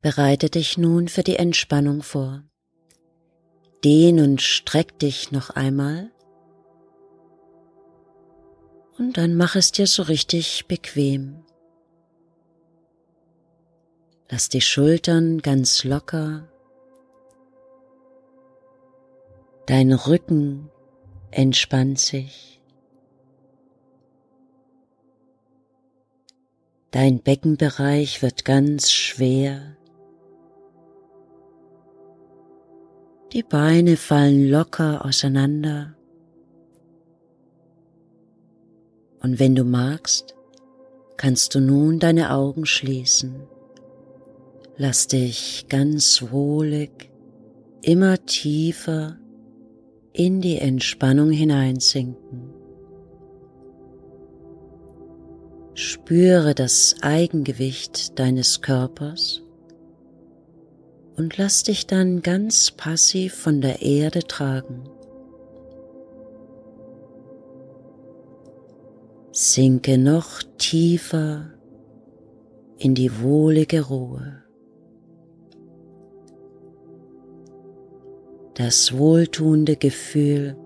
Bereite dich nun für die Entspannung vor. Dehn und streck dich noch einmal. Und dann mach es dir so richtig bequem. Lass die Schultern ganz locker. Dein Rücken entspannt sich. Dein Beckenbereich wird ganz schwer. Die Beine fallen locker auseinander. Und wenn du magst, kannst du nun deine Augen schließen. Lass dich ganz wohlig immer tiefer in die Entspannung hineinsinken. Spüre das Eigengewicht deines Körpers und lass dich dann ganz passiv von der Erde tragen. Sinke noch tiefer in die wohlige Ruhe. Das wohltuende Gefühl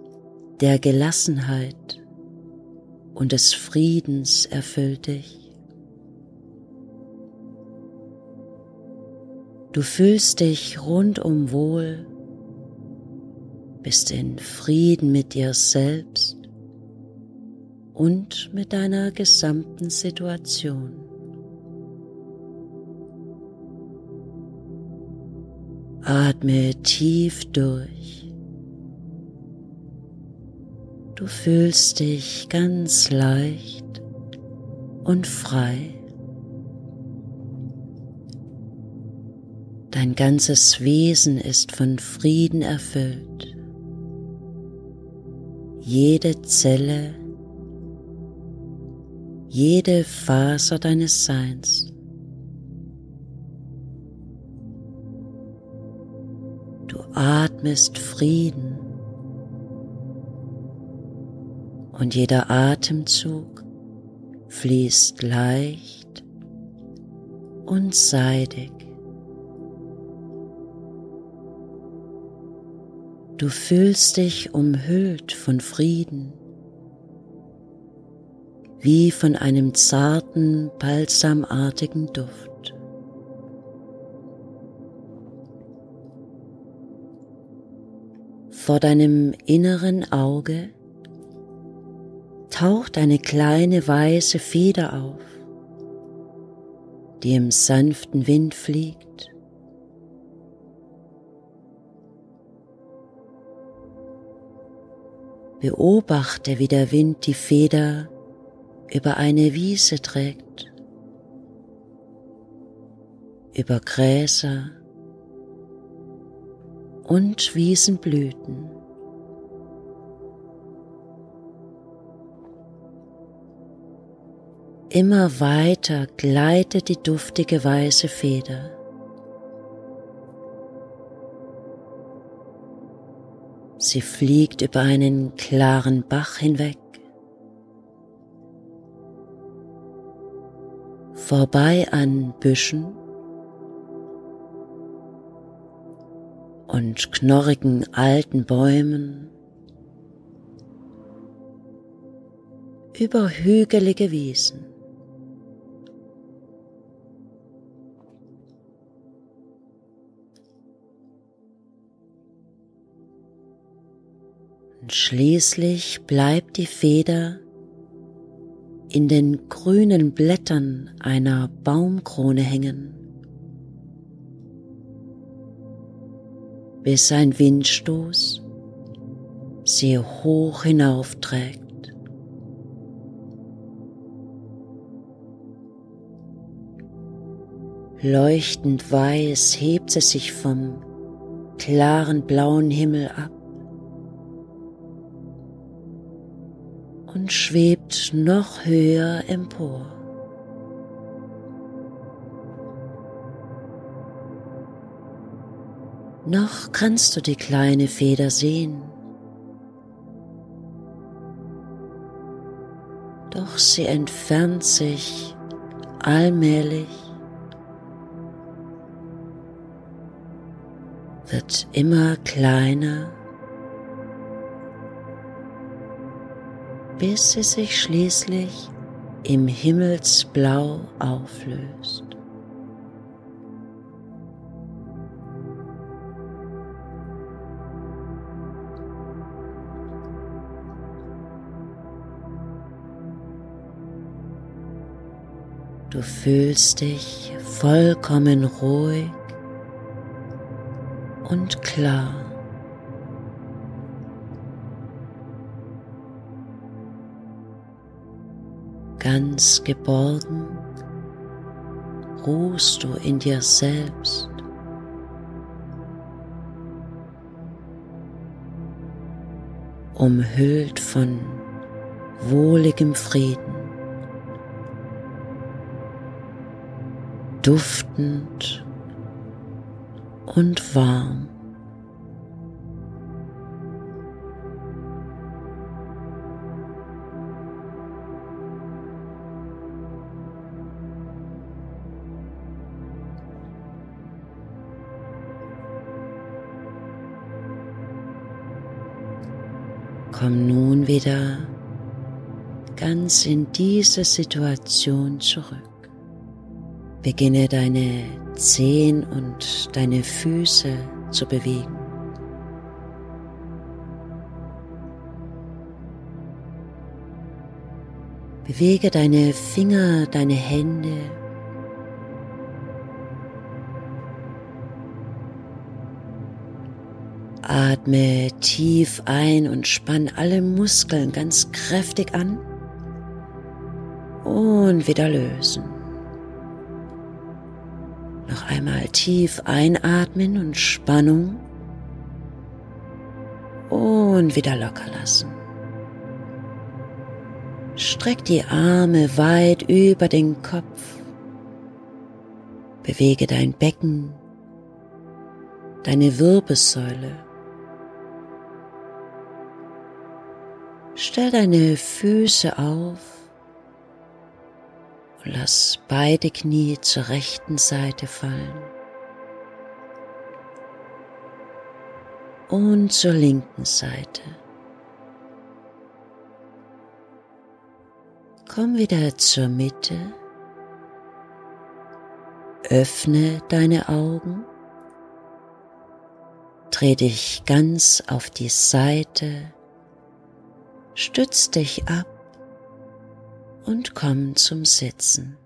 der Gelassenheit und des Friedens erfüllt dich. Du fühlst dich rundum wohl, bist in Frieden mit dir selbst und mit deiner gesamten Situation. Atme tief durch. Du fühlst dich ganz leicht und frei. Dein ganzes Wesen ist von Frieden erfüllt. Jede Zelle, jede Faser deines Seins. Du atmest Frieden und jeder Atemzug fließt leicht und seidig. Du fühlst dich umhüllt von Frieden, wie von einem zarten, balsamartigen Duft. Vor deinem inneren Auge taucht eine kleine weiße Feder auf, die im sanften Wind fliegt. Beobachte, wie der Wind die Feder über eine Wiese trägt, über Gräser und Wiesenblüten. Immer weiter gleitet die duftige weiße Feder. Sie fliegt über einen klaren Bach hinweg, vorbei an Büschen und knorrigen alten Bäumen, über hügelige Wiesen. Und schließlich bleibt die Feder in den grünen Blättern einer Baumkrone hängen, bis ein Windstoß sie hoch hinaufträgt. Leuchtend weiß hebt sie sich vom klaren blauen Himmel ab und schwebt noch höher empor. Noch kannst du die kleine Feder sehen, doch sie entfernt sich allmählich. Wird immer kleiner, bis sie sich schließlich im Himmelsblau auflöst. Du fühlst dich vollkommen ruhig und klar. Ganz geborgen ruhst du in dir selbst. Umhüllt von wohligem Frieden. duftend und warm. Komm nun wieder ganz in diese Situation zurück. Beginne deine Zehen und deine Füße zu bewegen. Bewege deine Finger, deine Hände. Atme tief ein und spann alle Muskeln ganz kräftig an und wieder lösen. Noch einmal tief einatmen und Spannung und wieder locker lassen. Streck die Arme weit über den Kopf. Bewege dein Becken, deine Wirbelsäule. Stell deine Füße auf Lass beide Knie zur rechten Seite fallen und zur linken Seite. Komm wieder zur Mitte. Öffne deine Augen. Dreh dich ganz auf die Seite. Stütz dich ab und komm zum Sitzen.